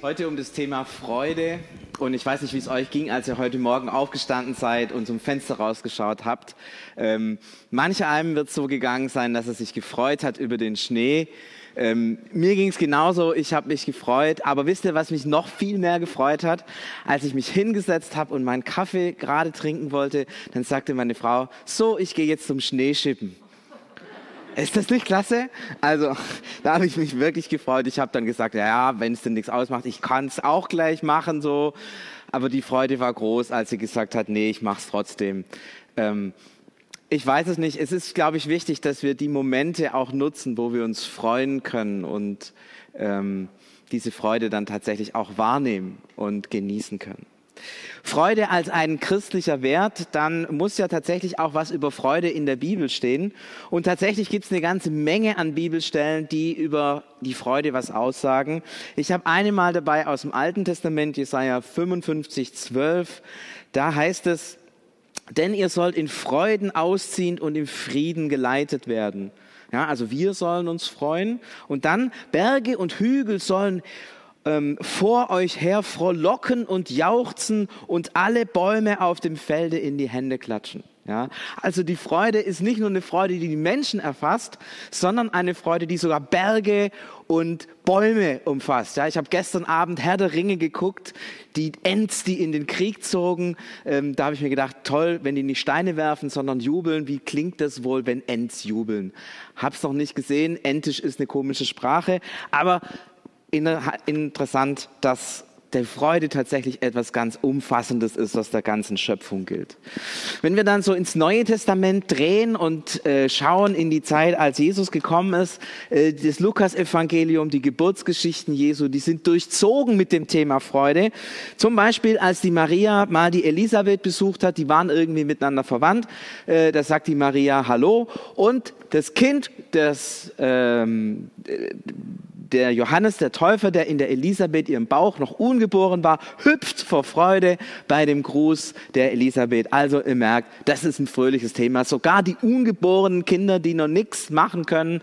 Heute um das Thema Freude. Und ich weiß nicht, wie es euch ging, als ihr heute Morgen aufgestanden seid und zum Fenster rausgeschaut habt. Ähm, manch einem wird so gegangen sein, dass er sich gefreut hat über den Schnee. Ähm, mir ging es genauso, ich habe mich gefreut. Aber wisst ihr, was mich noch viel mehr gefreut hat? Als ich mich hingesetzt habe und meinen Kaffee gerade trinken wollte, dann sagte meine Frau, so, ich gehe jetzt zum Schneeschippen. Ist das nicht klasse? Also, da habe ich mich wirklich gefreut. Ich habe dann gesagt, ja, wenn es denn nichts ausmacht, ich kann es auch gleich machen, so. Aber die Freude war groß, als sie gesagt hat, nee, ich mache es trotzdem. Ähm, ich weiß es nicht. Es ist, glaube ich, wichtig, dass wir die Momente auch nutzen, wo wir uns freuen können und ähm, diese Freude dann tatsächlich auch wahrnehmen und genießen können. Freude als ein christlicher Wert, dann muss ja tatsächlich auch was über Freude in der Bibel stehen. Und tatsächlich gibt es eine ganze Menge an Bibelstellen, die über die Freude was aussagen. Ich habe eine mal dabei aus dem Alten Testament, Jesaja 55, 12. Da heißt es, denn ihr sollt in Freuden ausziehen und im Frieden geleitet werden. Ja, also wir sollen uns freuen. Und dann Berge und Hügel sollen ähm, vor euch her frohlocken und jauchzen und alle Bäume auf dem Felde in die Hände klatschen. Ja, also die Freude ist nicht nur eine Freude, die die Menschen erfasst, sondern eine Freude, die sogar Berge und Bäume umfasst. Ja, ich habe gestern Abend Herr der Ringe geguckt, die Ents, die in den Krieg zogen. Ähm, da habe ich mir gedacht, toll, wenn die nicht Steine werfen, sondern jubeln. Wie klingt das wohl, wenn Ents jubeln? Hab's noch nicht gesehen. Entisch ist eine komische Sprache, aber interessant, dass der Freude tatsächlich etwas ganz Umfassendes ist, was der ganzen Schöpfung gilt. Wenn wir dann so ins Neue Testament drehen und äh, schauen in die Zeit, als Jesus gekommen ist, äh, das Lukas-Evangelium, die Geburtsgeschichten Jesu, die sind durchzogen mit dem Thema Freude. Zum Beispiel, als die Maria mal die Elisabeth besucht hat, die waren irgendwie miteinander verwandt, äh, da sagt die Maria Hallo und das Kind, das ähm, der Johannes der Täufer, der in der Elisabeth ihrem Bauch noch ungeboren war, hüpft vor Freude bei dem Gruß der Elisabeth. Also ihr merkt, das ist ein fröhliches Thema. Sogar die ungeborenen Kinder, die noch nichts machen können,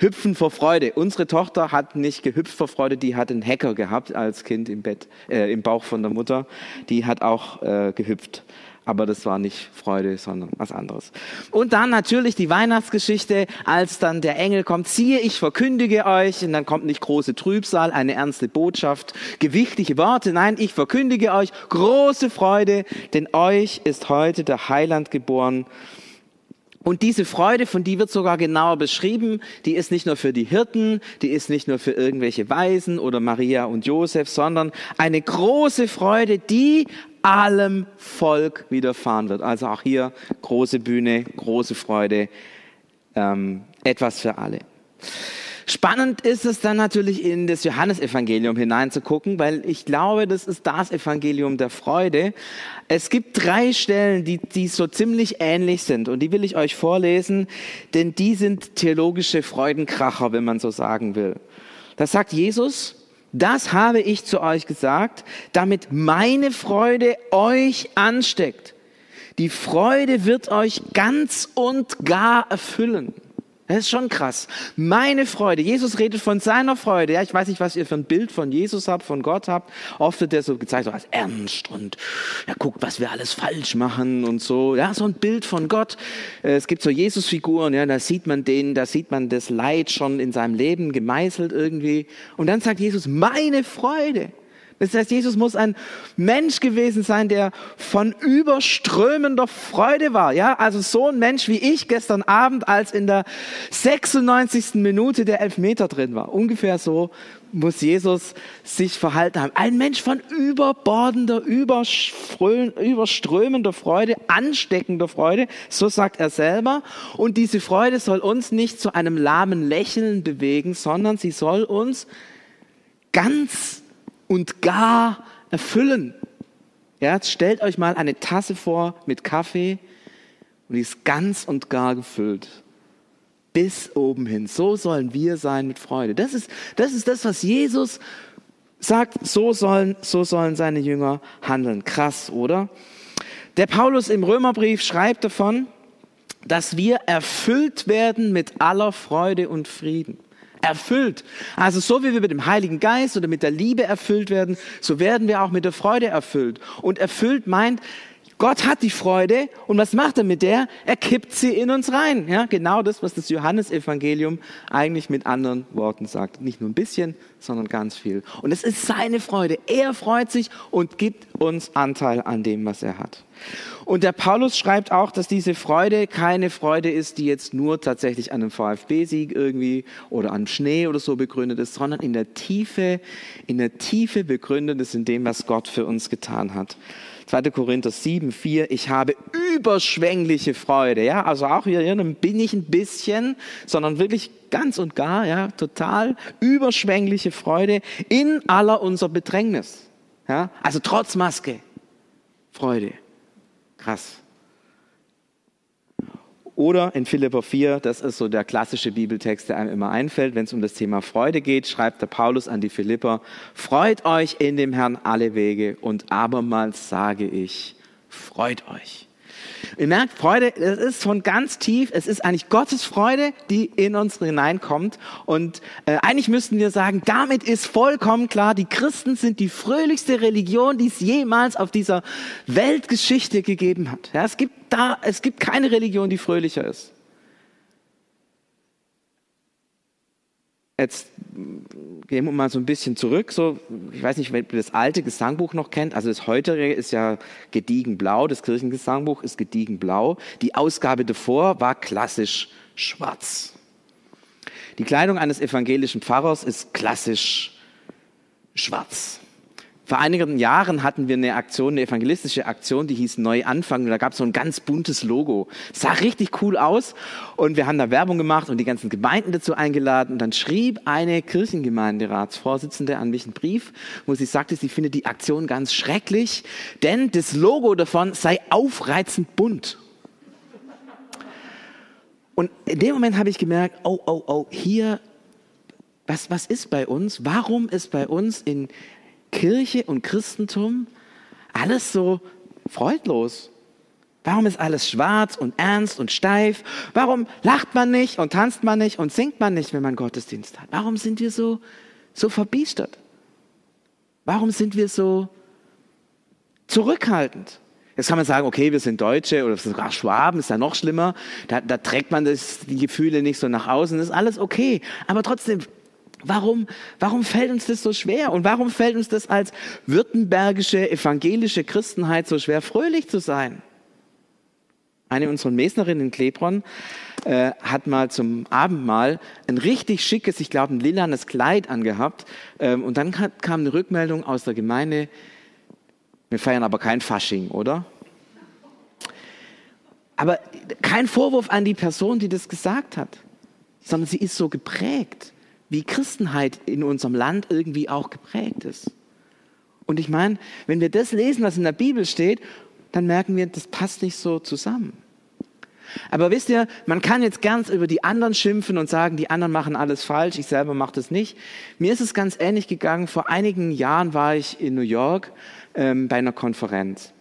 hüpfen vor Freude. Unsere Tochter hat nicht gehüpft vor Freude, die hat einen Hacker gehabt als Kind im Bett, äh, im Bauch von der Mutter. Die hat auch äh, gehüpft aber das war nicht Freude, sondern was anderes. Und dann natürlich die Weihnachtsgeschichte, als dann der Engel kommt, siehe, ich verkündige euch, und dann kommt nicht große Trübsal, eine ernste Botschaft, gewichtige Worte, nein, ich verkündige euch große Freude, denn euch ist heute der Heiland geboren. Und diese Freude, von die wird sogar genauer beschrieben, die ist nicht nur für die Hirten, die ist nicht nur für irgendwelche Weisen oder Maria und Josef, sondern eine große Freude, die allem Volk widerfahren wird. Also auch hier große Bühne, große Freude, ähm, etwas für alle. Spannend ist es dann natürlich in das Johannesevangelium hineinzugucken, weil ich glaube, das ist das Evangelium der Freude. Es gibt drei Stellen, die, die so ziemlich ähnlich sind und die will ich euch vorlesen, denn die sind theologische Freudenkracher, wenn man so sagen will. Da sagt Jesus, das habe ich zu euch gesagt, damit meine Freude euch ansteckt. Die Freude wird euch ganz und gar erfüllen. Das ist schon krass. Meine Freude. Jesus redet von seiner Freude. Ja, ich weiß nicht, was ihr für ein Bild von Jesus habt, von Gott habt. Oft wird der so gezeigt, so als ernst und ja, guckt, was wir alles falsch machen und so. Ja, so ein Bild von Gott. Äh, es gibt so Jesus-Figuren, ja, da sieht man den, da sieht man das Leid schon in seinem Leben gemeißelt irgendwie. Und dann sagt Jesus, meine Freude. Das heißt, Jesus muss ein Mensch gewesen sein, der von überströmender Freude war. Ja, also so ein Mensch wie ich gestern Abend, als in der 96. Minute der Elfmeter drin war. Ungefähr so muss Jesus sich verhalten haben. Ein Mensch von überbordender, überströmender Freude, ansteckender Freude, so sagt er selber. Und diese Freude soll uns nicht zu einem lahmen Lächeln bewegen, sondern sie soll uns ganz und gar erfüllen. Ja, jetzt stellt euch mal eine Tasse vor mit Kaffee und die ist ganz und gar gefüllt. Bis oben hin. So sollen wir sein mit Freude. Das ist, das ist das, was Jesus sagt. So sollen, so sollen seine Jünger handeln. Krass, oder? Der Paulus im Römerbrief schreibt davon, dass wir erfüllt werden mit aller Freude und Frieden. Erfüllt. Also so wie wir mit dem Heiligen Geist oder mit der Liebe erfüllt werden, so werden wir auch mit der Freude erfüllt. Und erfüllt meint, Gott hat die Freude und was macht er mit der? Er kippt sie in uns rein. Ja, genau das, was das Johannesevangelium eigentlich mit anderen Worten sagt. Nicht nur ein bisschen, sondern ganz viel. Und es ist seine Freude. Er freut sich und gibt uns Anteil an dem, was er hat. Und der Paulus schreibt auch, dass diese Freude keine Freude ist, die jetzt nur tatsächlich an einem VfB-Sieg irgendwie oder an Schnee oder so begründet ist, sondern in der Tiefe, in der Tiefe begründet ist in dem, was Gott für uns getan hat. 2. Korinther 7, 4, ich habe überschwängliche Freude, ja, also auch hier, hier bin ich ein bisschen, sondern wirklich ganz und gar, ja, total überschwängliche Freude in aller unser Bedrängnis, ja, also trotz Maske, Freude, krass. Oder in Philipper 4, das ist so der klassische Bibeltext, der einem immer einfällt, wenn es um das Thema Freude geht, schreibt der Paulus an die Philipper, freut euch in dem Herrn alle Wege und abermals sage ich, freut euch. Ihr merkt, Freude, es ist von ganz tief, es ist eigentlich Gottes Freude, die in uns hineinkommt. Und äh, eigentlich müssten wir sagen, damit ist vollkommen klar, die Christen sind die fröhlichste Religion, die es jemals auf dieser Weltgeschichte gegeben hat. Ja, es gibt da, es gibt keine Religion, die fröhlicher ist. Jetzt gehen wir mal so ein bisschen zurück. So, ich weiß nicht, wer das alte Gesangbuch noch kennt. Also das heutige ist ja gediegen blau. Das Kirchengesangbuch ist gediegen blau. Die Ausgabe davor war klassisch schwarz. Die Kleidung eines evangelischen Pfarrers ist klassisch schwarz. Vor einigen Jahren hatten wir eine Aktion, eine evangelistische Aktion, die hieß Neu anfangen. da gab es so ein ganz buntes Logo. Das sah richtig cool aus. Und wir haben da Werbung gemacht und die ganzen Gemeinden dazu eingeladen. Und dann schrieb eine Kirchengemeinderatsvorsitzende an mich einen Brief, wo sie sagte, sie findet die Aktion ganz schrecklich, denn das Logo davon sei aufreizend bunt. Und in dem Moment habe ich gemerkt, oh, oh, oh, hier, was, was ist bei uns? Warum ist bei uns in Kirche und Christentum alles so freudlos? Warum ist alles schwarz und ernst und steif? Warum lacht man nicht und tanzt man nicht und singt man nicht, wenn man Gottesdienst hat? Warum sind wir so, so verbiestert? Warum sind wir so zurückhaltend? Jetzt kann man sagen, okay, wir sind Deutsche oder sogar Schwaben, ist ja noch schlimmer. Da, da trägt man das, die Gefühle nicht so nach außen, ist alles okay. Aber trotzdem, Warum, warum fällt uns das so schwer? Und warum fällt uns das als württembergische evangelische Christenheit so schwer, fröhlich zu sein? Eine unserer Mesnerinnen in Klebron äh, hat mal zum Abendmahl ein richtig schickes, ich glaube, ein lilanes Kleid angehabt. Ähm, und dann kam eine Rückmeldung aus der Gemeinde, wir feiern aber kein Fasching, oder? Aber kein Vorwurf an die Person, die das gesagt hat, sondern sie ist so geprägt wie Christenheit in unserem Land irgendwie auch geprägt ist. Und ich meine, wenn wir das lesen, was in der Bibel steht, dann merken wir, das passt nicht so zusammen. Aber wisst ihr, man kann jetzt ganz über die anderen schimpfen und sagen, die anderen machen alles falsch, ich selber mache das nicht. Mir ist es ganz ähnlich gegangen. Vor einigen Jahren war ich in New York ähm, bei einer Konferenz.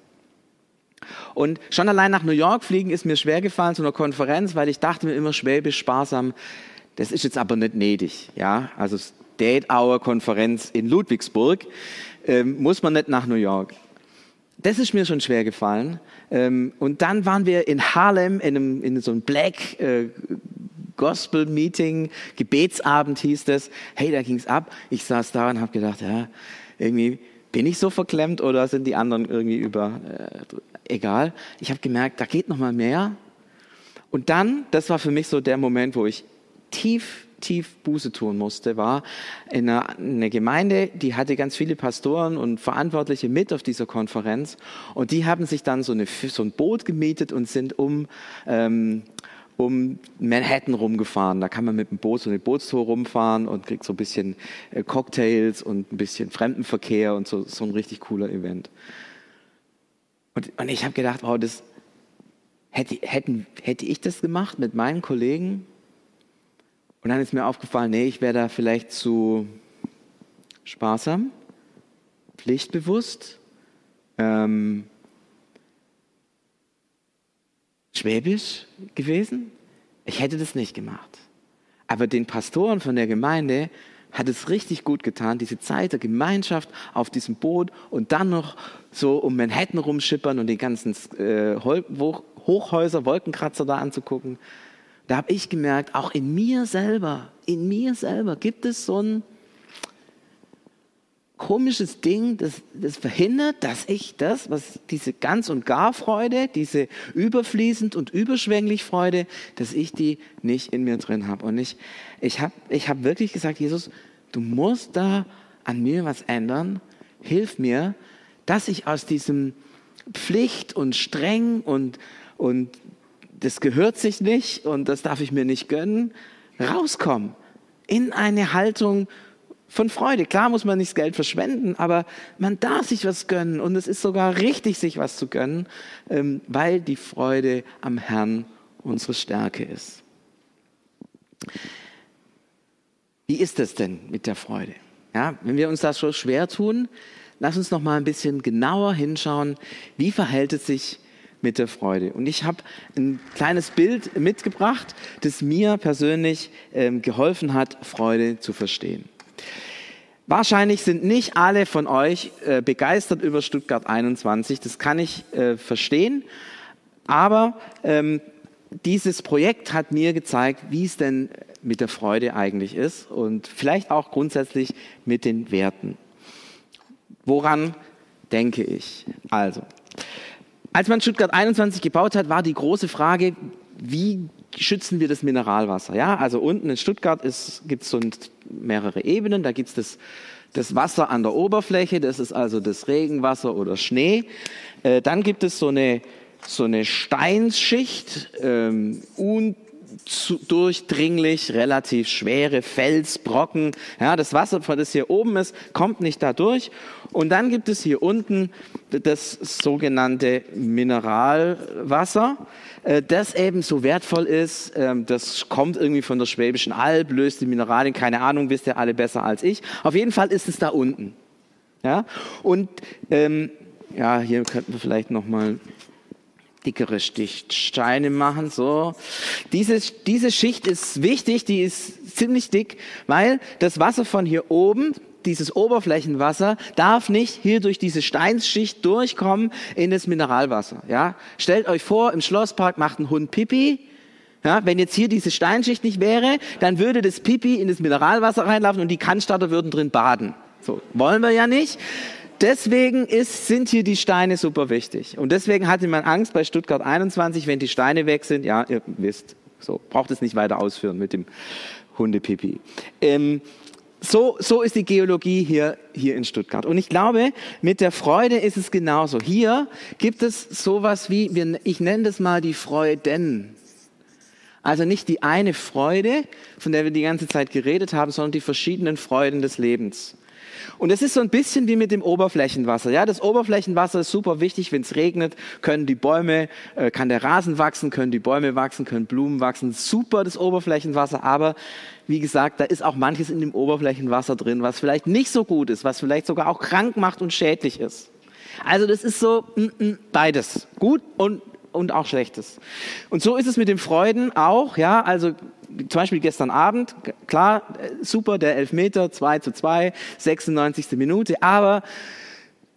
Und schon allein nach New York fliegen ist mir schwer gefallen zu einer Konferenz, weil ich dachte mir immer schwäbisch sparsam, das ist jetzt aber nicht nötig. Ja? Also Hour Konferenz in Ludwigsburg ähm, muss man nicht nach New York. Das ist mir schon schwer gefallen. Ähm, und dann waren wir in Harlem in, einem, in so einem Black äh, Gospel Meeting, Gebetsabend hieß das. Hey, da ging's ab. Ich saß da und habe gedacht, ja, irgendwie bin ich so verklemmt oder sind die anderen irgendwie über äh, egal. Ich habe gemerkt, da geht noch mal mehr. Und dann, das war für mich so der Moment, wo ich tief, tief Buße tun musste, war in einer, eine Gemeinde, die hatte ganz viele Pastoren und Verantwortliche mit auf dieser Konferenz und die haben sich dann so, eine, so ein Boot gemietet und sind um, ähm, um Manhattan rumgefahren. Da kann man mit dem Boot so eine Bootstour rumfahren und kriegt so ein bisschen äh, Cocktails und ein bisschen Fremdenverkehr und so, so ein richtig cooler Event. Und, und ich habe gedacht, wow, das, hätte, hätten, hätte ich das gemacht mit meinen Kollegen, und dann ist mir aufgefallen, nee, ich wäre da vielleicht zu sparsam, pflichtbewusst, ähm, schwäbisch gewesen. Ich hätte das nicht gemacht. Aber den Pastoren von der Gemeinde hat es richtig gut getan, diese Zeit der Gemeinschaft auf diesem Boot und dann noch so um Manhattan rumschippern und die ganzen äh, Hochhäuser, Wolkenkratzer da anzugucken. Da habe ich gemerkt, auch in mir selber, in mir selber gibt es so ein komisches Ding, das, das verhindert, dass ich das, was diese ganz und gar Freude, diese überfließend und überschwänglich Freude, dass ich die nicht in mir drin habe. Und ich, ich habe ich hab wirklich gesagt, Jesus, du musst da an mir was ändern. Hilf mir, dass ich aus diesem Pflicht und streng und, und das gehört sich nicht und das darf ich mir nicht gönnen, rauskomme in eine Haltung von Freude. Klar muss man nicht das Geld verschwenden, aber man darf sich was gönnen und es ist sogar richtig, sich was zu gönnen, ähm, weil die Freude am Herrn unsere Stärke ist. Wie ist es denn mit der Freude? Ja, wenn wir uns das so schwer tun, lass uns noch mal ein bisschen genauer hinschauen, wie verhält es sich mit der Freude. Und ich habe ein kleines Bild mitgebracht, das mir persönlich ähm, geholfen hat, Freude zu verstehen. Wahrscheinlich sind nicht alle von euch äh, begeistert über Stuttgart 21, das kann ich äh, verstehen, aber ähm, dieses Projekt hat mir gezeigt, wie es denn mit der Freude eigentlich ist und vielleicht auch grundsätzlich mit den Werten. Woran denke ich? Also, als man Stuttgart 21 gebaut hat, war die große Frage, wie schützen wir das Mineralwasser? Ja, also unten in Stuttgart gibt es so mehrere Ebenen. Da gibt es das, das Wasser an der Oberfläche, das ist also das Regenwasser oder Schnee. Äh, dann gibt es so eine, so eine Steinsschicht, ähm, undurchdringlich, relativ schwere Felsbrocken. Ja, das Wasser, das hier oben ist, kommt nicht da durch. Und dann gibt es hier unten das sogenannte Mineralwasser, äh, das eben so wertvoll ist. Ähm, das kommt irgendwie von der Schwäbischen Alb, löst die Mineralien, keine Ahnung, wisst ihr alle besser als ich. Auf jeden Fall ist es da unten. Ja? Und ähm, ja, hier könnten wir vielleicht noch mal dickere Stichsteine machen. So, diese, diese Schicht ist wichtig, die ist ziemlich dick, weil das Wasser von hier oben dieses Oberflächenwasser darf nicht hier durch diese Steinsschicht durchkommen in das Mineralwasser. Ja? Stellt euch vor, im Schlosspark macht ein Hund Pipi. Ja, wenn jetzt hier diese Steinschicht nicht wäre, dann würde das Pipi in das Mineralwasser reinlaufen und die Kannstarter würden drin baden. So, wollen wir ja nicht. Deswegen ist, sind hier die Steine super wichtig. Und deswegen hatte man Angst bei Stuttgart 21, wenn die Steine weg sind, ja, ihr wisst, so, braucht es nicht weiter ausführen mit dem Hundepipi. Ähm, so, so ist die Geologie hier, hier in Stuttgart. Und ich glaube, mit der Freude ist es genauso. Hier gibt es sowas wie, ich nenne das mal die Freuden. Also nicht die eine Freude, von der wir die ganze Zeit geredet haben, sondern die verschiedenen Freuden des Lebens. Und es ist so ein bisschen wie mit dem Oberflächenwasser. Ja, das Oberflächenwasser ist super wichtig. Wenn es regnet, können die Bäume, äh, kann der Rasen wachsen, können die Bäume wachsen, können Blumen wachsen. Super das Oberflächenwasser. Aber wie gesagt, da ist auch manches in dem Oberflächenwasser drin, was vielleicht nicht so gut ist, was vielleicht sogar auch krank macht und schädlich ist. Also das ist so mm, mm, beides. Gut und und auch Schlechtes. Und so ist es mit dem Freuden auch, ja, also zum Beispiel gestern Abend, klar, super, der Elfmeter, 2 zu 2, 96. Minute, aber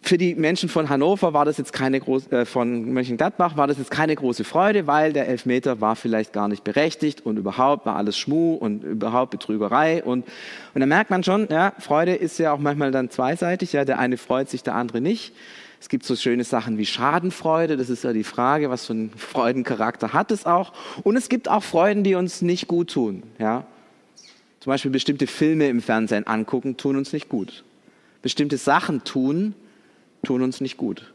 für die Menschen von Hannover war das jetzt keine große, äh, von Mönchengladbach war das jetzt keine große Freude, weil der Elfmeter war vielleicht gar nicht berechtigt und überhaupt war alles Schmuh und überhaupt Betrügerei und, und da merkt man schon, ja, Freude ist ja auch manchmal dann zweiseitig, ja, der eine freut sich, der andere nicht. Es gibt so schöne Sachen wie Schadenfreude, das ist ja die Frage, was für einen Freudencharakter hat es auch. Und es gibt auch Freuden, die uns nicht gut tun. Ja? Zum Beispiel bestimmte Filme im Fernsehen angucken, tun uns nicht gut. Bestimmte Sachen tun, tun uns nicht gut.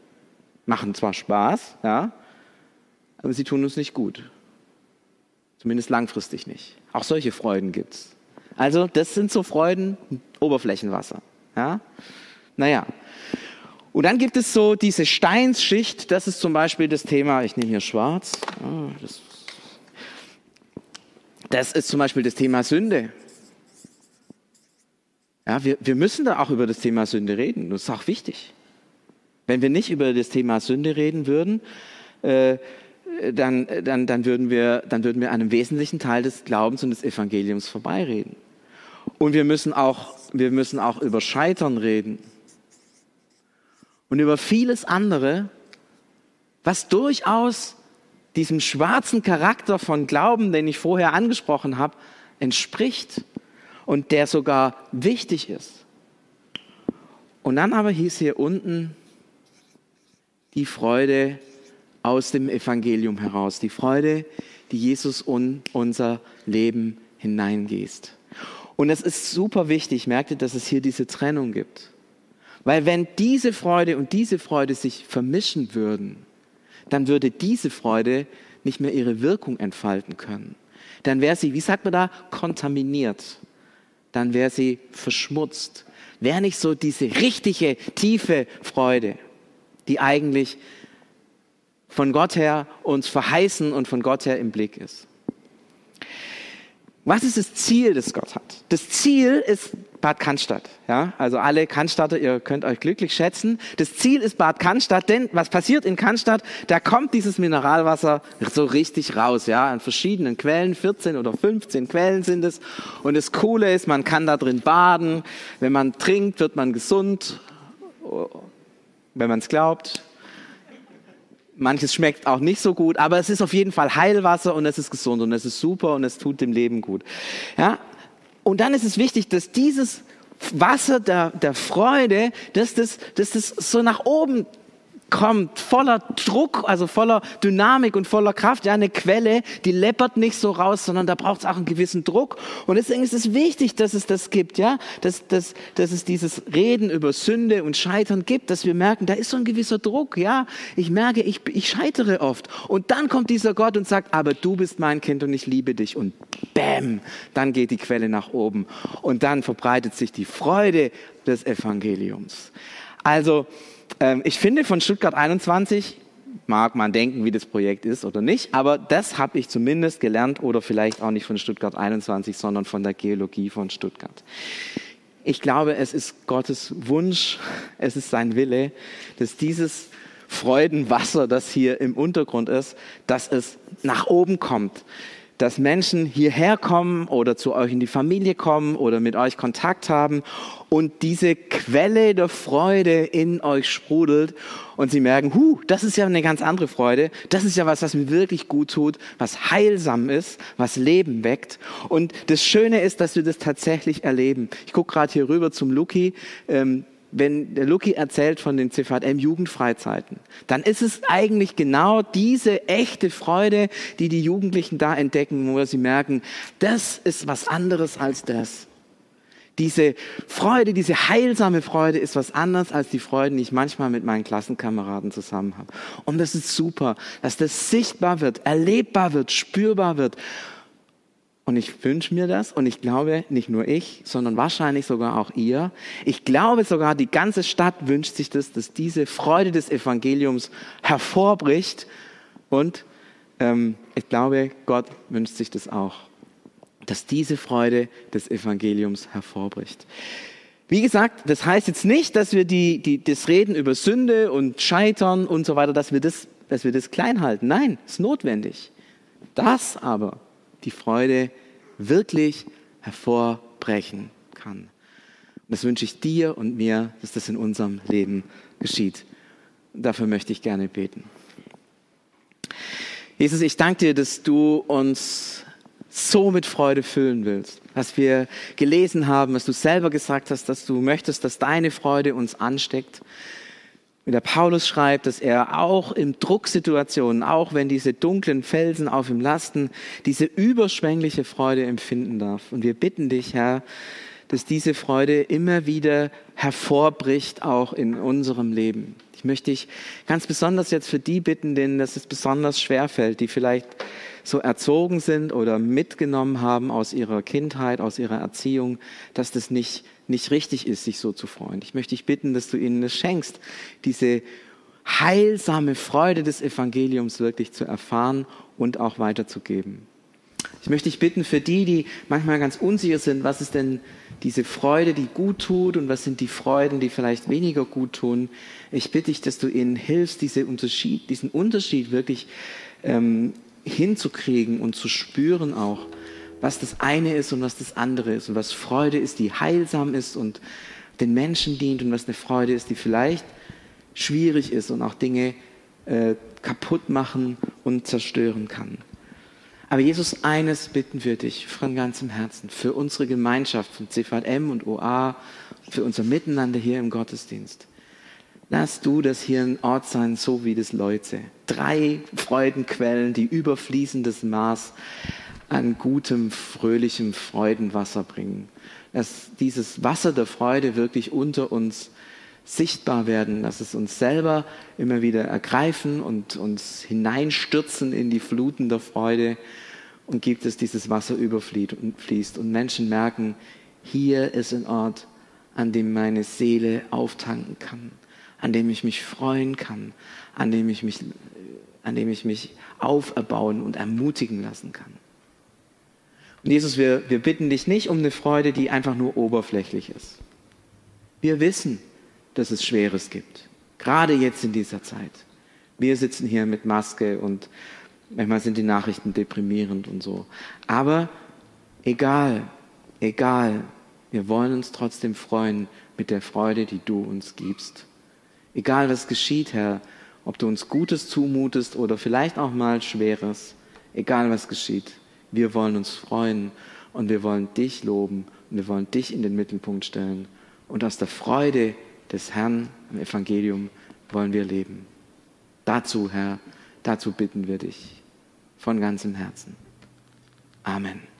Machen zwar Spaß, ja, aber sie tun uns nicht gut. Zumindest langfristig nicht. Auch solche Freuden gibt es. Also, das sind so Freuden, Oberflächenwasser. Ja? Naja, und dann gibt es so diese Steinsschicht, das ist zum Beispiel das Thema, ich nehme hier schwarz, ah, das, ist zum Beispiel das Thema Sünde. Ja, wir, wir müssen da auch über das Thema Sünde reden, das ist auch wichtig. Wenn wir nicht über das Thema Sünde reden würden, äh, dann, dann, dann, würden wir, dann würden wir einem wesentlichen Teil des Glaubens und des Evangeliums vorbeireden. Und wir müssen auch, wir müssen auch über Scheitern reden. Und über vieles andere, was durchaus diesem schwarzen Charakter von Glauben, den ich vorher angesprochen habe, entspricht und der sogar wichtig ist. Und dann aber hieß hier unten die Freude aus dem Evangelium heraus, die Freude, die Jesus in unser Leben hineingießt. Und es ist super wichtig, merkt ihr, dass es hier diese Trennung gibt. Weil wenn diese Freude und diese Freude sich vermischen würden, dann würde diese Freude nicht mehr ihre Wirkung entfalten können. Dann wäre sie, wie sagt man da, kontaminiert. Dann wäre sie verschmutzt. Wäre nicht so diese richtige, tiefe Freude, die eigentlich von Gott her uns verheißen und von Gott her im Blick ist. Was ist das Ziel, das Gott hat? Das Ziel ist Bad Cannstatt. Ja? Also alle Cannstatter, ihr könnt euch glücklich schätzen. Das Ziel ist Bad Cannstatt, denn was passiert in Cannstatt? Da kommt dieses Mineralwasser so richtig raus, ja, an verschiedenen Quellen, 14 oder 15 Quellen sind es. Und das Coole ist, man kann da drin baden. Wenn man trinkt, wird man gesund, wenn man es glaubt. Manches schmeckt auch nicht so gut, aber es ist auf jeden Fall Heilwasser und es ist gesund und es ist super und es tut dem Leben gut. Ja? Und dann ist es wichtig, dass dieses Wasser der, der Freude, dass das, dass das so nach oben kommt, voller Druck, also voller Dynamik und voller Kraft. Ja, eine Quelle, die leppert nicht so raus, sondern da braucht es auch einen gewissen Druck. Und deswegen ist es wichtig, dass es das gibt, ja, dass, dass, dass es dieses Reden über Sünde und Scheitern gibt, dass wir merken, da ist so ein gewisser Druck, ja. Ich merke, ich, ich scheitere oft. Und dann kommt dieser Gott und sagt, aber du bist mein Kind und ich liebe dich. Und bäm, dann geht die Quelle nach oben. Und dann verbreitet sich die Freude des Evangeliums. Also, ähm, ich finde von Stuttgart 21, mag man denken, wie das Projekt ist oder nicht, aber das habe ich zumindest gelernt oder vielleicht auch nicht von Stuttgart 21, sondern von der Geologie von Stuttgart. Ich glaube, es ist Gottes Wunsch, es ist sein Wille, dass dieses Freudenwasser, das hier im Untergrund ist, dass es nach oben kommt, dass Menschen hierher kommen oder zu euch in die Familie kommen oder mit euch Kontakt haben und diese Quelle der Freude in euch sprudelt und sie merken, hu, das ist ja eine ganz andere Freude, das ist ja was, was mir wirklich gut tut, was heilsam ist, was Leben weckt. Und das Schöne ist, dass wir das tatsächlich erleben. Ich gucke gerade hier rüber zum Luki. Ähm, wenn der Lucky erzählt von den CVM-Jugendfreizeiten, dann ist es eigentlich genau diese echte Freude, die die Jugendlichen da entdecken, wo sie merken, das ist was anderes als das. Diese Freude, diese heilsame Freude ist was anderes als die Freude, die ich manchmal mit meinen Klassenkameraden zusammen habe. Und das ist super, dass das sichtbar wird, erlebbar wird, spürbar wird. Und ich wünsche mir das und ich glaube, nicht nur ich, sondern wahrscheinlich sogar auch ihr. Ich glaube sogar, die ganze Stadt wünscht sich das, dass diese Freude des Evangeliums hervorbricht. Und ähm, ich glaube, Gott wünscht sich das auch, dass diese Freude des Evangeliums hervorbricht. Wie gesagt, das heißt jetzt nicht, dass wir die, die, das Reden über Sünde und Scheitern und so weiter, dass wir das, dass wir das klein halten. Nein, ist notwendig. Das aber die Freude wirklich hervorbrechen kann. Und das wünsche ich dir und mir, dass das in unserem Leben geschieht. Und dafür möchte ich gerne beten. Jesus, ich danke dir, dass du uns so mit Freude füllen willst. Was wir gelesen haben, was du selber gesagt hast, dass du möchtest, dass deine Freude uns ansteckt, wie der Paulus schreibt, dass er auch in Drucksituationen, auch wenn diese dunklen Felsen auf ihm lasten, diese überschwängliche Freude empfinden darf. Und wir bitten dich, Herr, dass diese Freude immer wieder hervorbricht, auch in unserem Leben. Ich möchte dich ganz besonders jetzt für die bitten, denen das es besonders schwer fällt, die vielleicht so erzogen sind oder mitgenommen haben aus ihrer Kindheit, aus ihrer Erziehung, dass das nicht nicht richtig ist, sich so zu freuen. Ich möchte dich bitten, dass du ihnen es schenkst, diese heilsame Freude des Evangeliums wirklich zu erfahren und auch weiterzugeben. Ich möchte dich bitten, für die, die manchmal ganz unsicher sind, was ist denn diese Freude, die gut tut und was sind die Freuden, die vielleicht weniger gut tun. Ich bitte dich, dass du ihnen hilfst, diese Unterschied, diesen Unterschied wirklich ähm, hinzukriegen und zu spüren auch, was das eine ist und was das andere ist und was Freude ist, die heilsam ist und den Menschen dient und was eine Freude ist, die vielleicht schwierig ist und auch Dinge äh, kaputt machen und zerstören kann. Aber Jesus, eines bitten wir dich von ganzem Herzen für unsere Gemeinschaft von CVM und OA, für unser Miteinander hier im Gottesdienst. Lass du das hier ein Ort sein, so wie das Leute. Drei Freudenquellen, die überfließendes Maß an gutem, fröhlichem Freudenwasser bringen. Lass dieses Wasser der Freude wirklich unter uns sichtbar werden, lass es uns selber immer wieder ergreifen und uns hineinstürzen in die Fluten der Freude und gibt es dieses Wasser überfließt und Menschen merken, hier ist ein Ort, an dem meine Seele auftanken kann, an dem ich mich freuen kann, an dem ich mich, an dem ich mich auferbauen und ermutigen lassen kann. Und Jesus, wir, wir bitten dich nicht um eine Freude, die einfach nur oberflächlich ist. Wir wissen, dass es Schweres gibt, gerade jetzt in dieser Zeit. Wir sitzen hier mit Maske und manchmal sind die Nachrichten deprimierend und so. Aber egal, egal, wir wollen uns trotzdem freuen mit der Freude, die du uns gibst. Egal was geschieht, Herr, ob du uns Gutes zumutest oder vielleicht auch mal Schweres, egal was geschieht, wir wollen uns freuen und wir wollen dich loben und wir wollen dich in den Mittelpunkt stellen. Und aus der Freude des Herrn im Evangelium wollen wir leben. Dazu, Herr, dazu bitten wir dich von ganzem Herzen. Amen.